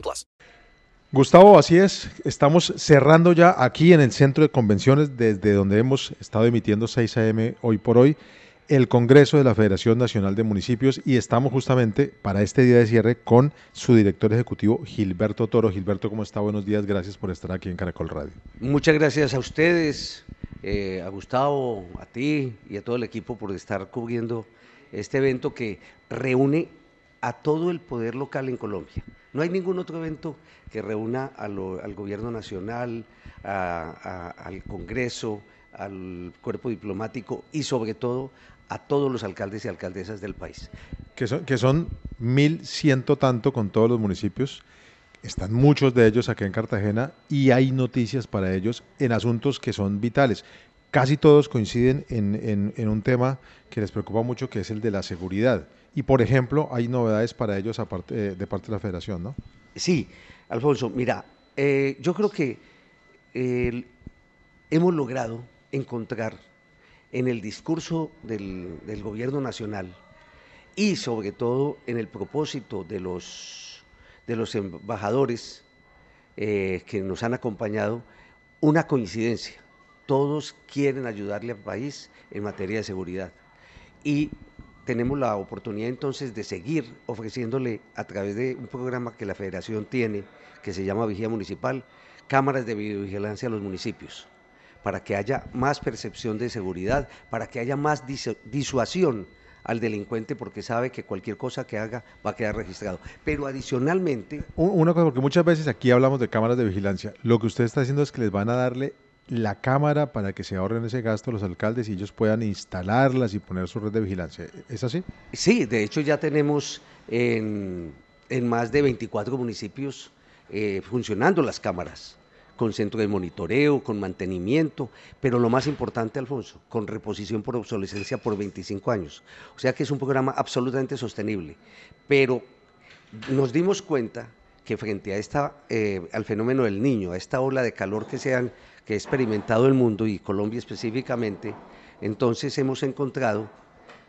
plus. Gustavo, así es. Estamos cerrando ya aquí en el centro de convenciones, desde donde hemos estado emitiendo 6 AM hoy por hoy, el Congreso de la Federación Nacional de Municipios y estamos justamente para este día de cierre con su director ejecutivo Gilberto Toro. Gilberto, ¿cómo está? Buenos días, gracias por estar aquí en Caracol Radio. Muchas gracias a ustedes, eh, a Gustavo, a ti y a todo el equipo por estar cubriendo este evento que reúne a todo el poder local en Colombia. No hay ningún otro evento que reúna al gobierno nacional, al Congreso, al cuerpo diplomático y sobre todo a todos los alcaldes y alcaldesas del país. Que son, que son mil ciento tanto con todos los municipios. Están muchos de ellos aquí en Cartagena y hay noticias para ellos en asuntos que son vitales. Casi todos coinciden en, en, un tema que les preocupa mucho, que es el de la seguridad. Y, por ejemplo, hay novedades para ellos eh, de parte de la federación, ¿no? Sí, Alfonso, mira, eh, yo creo que hemos logrado encontrar en el discurso del, gobierno nacional y sobre todo en el propósito de los, de los embajadores eh, que nos han acompañado una coincidencia. Todos quieren ayudarle al país en materia de seguridad. Y tenemos la oportunidad entonces de seguir ofreciéndole a través de un programa que la federación tiene, que se llama Vigía Municipal, cámaras de videovigilancia a los municipios para que haya más percepción de seguridad, para que haya más disuasión al delincuente porque sabe que cualquier cosa que haga va a quedar registrado. Pero adicionalmente... Una cosa, porque muchas veces aquí hablamos de cámaras de vigilancia. Lo que usted está haciendo es que les van a darle la cámara para que se ahorren ese gasto los alcaldes y ellos puedan instalarlas y poner su red de vigilancia. ¿Es así? Sí, de hecho ya tenemos en, más de 24 municipios eh, funcionando las cámaras con centro de monitoreo, con mantenimiento, pero lo más importante, Alfonso, con reposición por obsolescencia por 25 años. O sea que es un programa absolutamente sostenible. Pero nos dimos cuenta que frente a esta, eh, al fenómeno del niño, a esta ola de calor que, se han, que ha experimentado el mundo y Colombia específicamente, entonces hemos encontrado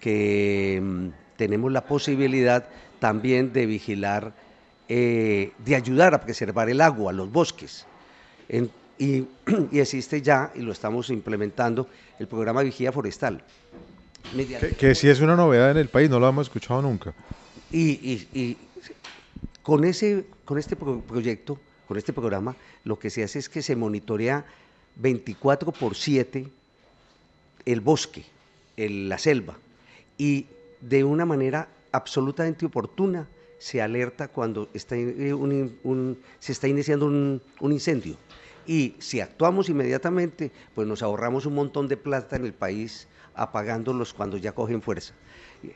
que mm, tenemos la posibilidad también de vigilar, eh, de ayudar a preservar el agua, los bosques y, existe ya, y lo estamos implementando, el programa Vigía Forestal. Que, si es una novedad en el país, no lo hemos escuchado nunca. Y, con, ese, con este proyecto, con este programa, lo que se hace es que se monitorea 24 por 7 el bosque, la selva, y de una manera absolutamente oportuna se alerta cuando está se está iniciando un, incendio. Y si actuamos inmediatamente, pues nos ahorramos un montón de plata en el país apagándolos cuando ya cogen fuerza.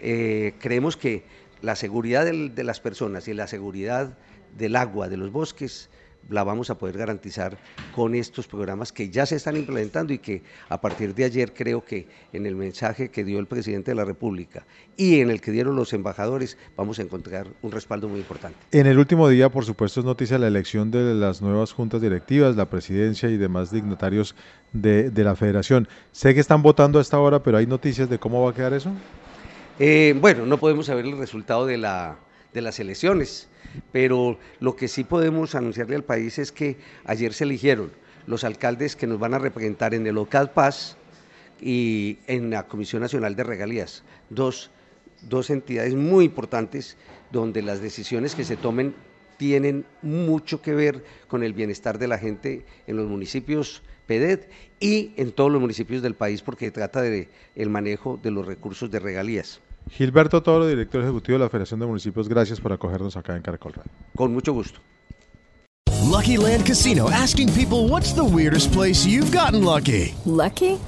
Eh, creemos que la seguridad de las personas y la seguridad del agua, de los bosques, la vamos a poder garantizar con estos programas que ya se están implementando y que a partir de ayer creo que en el mensaje que dio el presidente de la República y en el que dieron los embajadores vamos a encontrar un respaldo muy importante. En el último día, por supuesto, es noticia la elección de las nuevas juntas directivas, la presidencia y demás dignatarios de, la federación. Sé que están votando a esta hora, pero ¿hay noticias de cómo va a quedar eso? Eh, bueno, no podemos saber el resultado de, la, de las elecciones pero lo que sí podemos anunciarle al país es que ayer se eligieron los alcaldes que nos van a representar en el OCAD Paz y en la Comisión Nacional de Regalías, dos, dos entidades muy importantes donde las decisiones que se tomen tienen mucho que ver con el bienestar de la gente en los municipios PEDET y en todos los municipios del país porque trata de el manejo de los recursos de regalías. Gilberto Toro, director ejecutivo de la Federación de Municipios, gracias por acogernos acá en Caracol Radio. Con mucho gusto. Lucky Land Casino asking people what's the weirdest place you've gotten lucky. Lucky